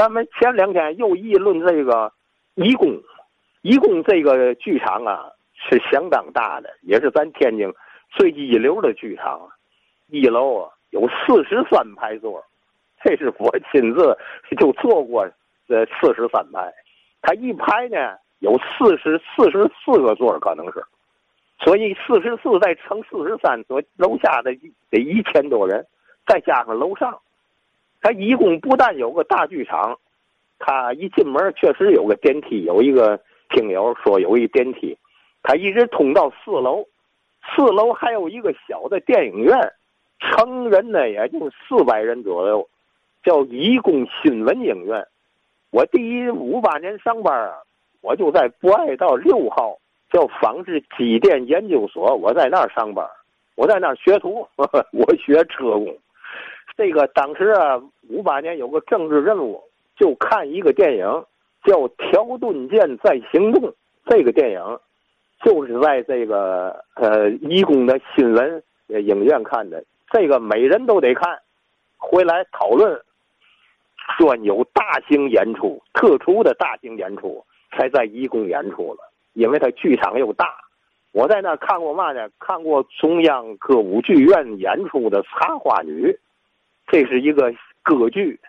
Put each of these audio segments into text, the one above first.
咱们前两天又议论这个义工，义工这个剧场啊是相当大的，也是咱天津最一流的剧场。一楼啊有四十三排座，这是我亲自就坐过这四十三排。它一排呢有四十四十四个座，可能是，所以四十四再乘四十三，所楼下的得一千多人，再加上楼上。它一共不但有个大剧场，它一进门确实有个电梯，有一个听友说有一电梯，它一直通到四楼，四楼还有一个小的电影院，成人呢也就四百人左右，叫义工新闻影院。我第一五八年上班啊，我就在博爱道六号叫纺织机电研究所，我在那儿上班，我在那儿学徒，我学车工。这个当时啊，五八年有个政治任务，就看一个电影叫《条顿舰在行动》。这个电影就是在这个呃义工的新闻影院看的。这个每人都得看，回来讨论。专有大型演出，特殊的大型演出才在义工演出了，因为它剧场又大。我在那看过嘛呢？看过中央歌舞剧院演出的《茶花女》。这是一个歌剧，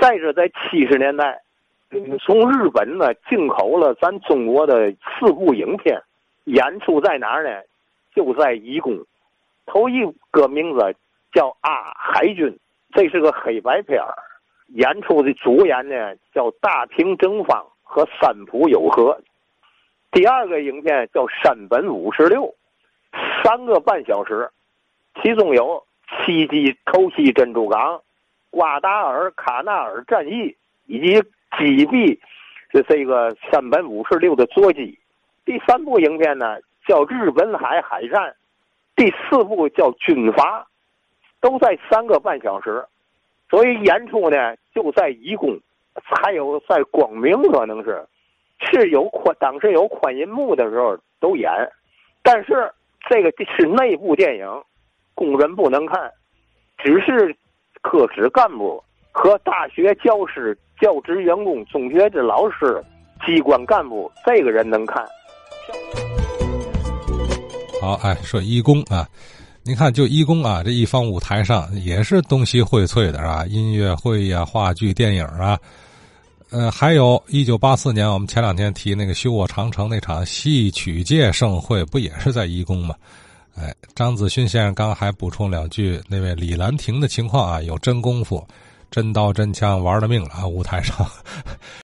再者在七十年代，从日本呢进口了咱中国的四部影片，演出在哪儿呢？就在义工。头一个名字叫《啊海军》，这是个黑白片儿。演出的主演呢叫大平正方和三浦友和。第二个影片叫《山本五十六》，三个半小时，其中有。袭击偷袭珍珠港，瓜达尔卡纳尔战役以及击毙这这个山本五十六的座机。第三部影片呢叫日本海海战，第四部叫军阀，都在三个半小时。所以演出呢就在义工，还有在光明可能是是有宽当时有宽银幕的时候都演，但是这个是内部电影。工人不能看，只是科室干部和大学教师、教职员工、中学的老师、机关干部，这个人能看。好，哎，说义工啊，你看，就义工啊，这一方舞台上也是东西荟萃的，是吧？音乐会呀、话剧、电影啊，呃，还有一九八四年，我们前两天提那个修我长城那场戏曲界盛会，不也是在义工吗？哎，张子勋先生刚还补充两句，那位李兰亭的情况啊，有真功夫，真刀真枪玩了命了啊！舞台上，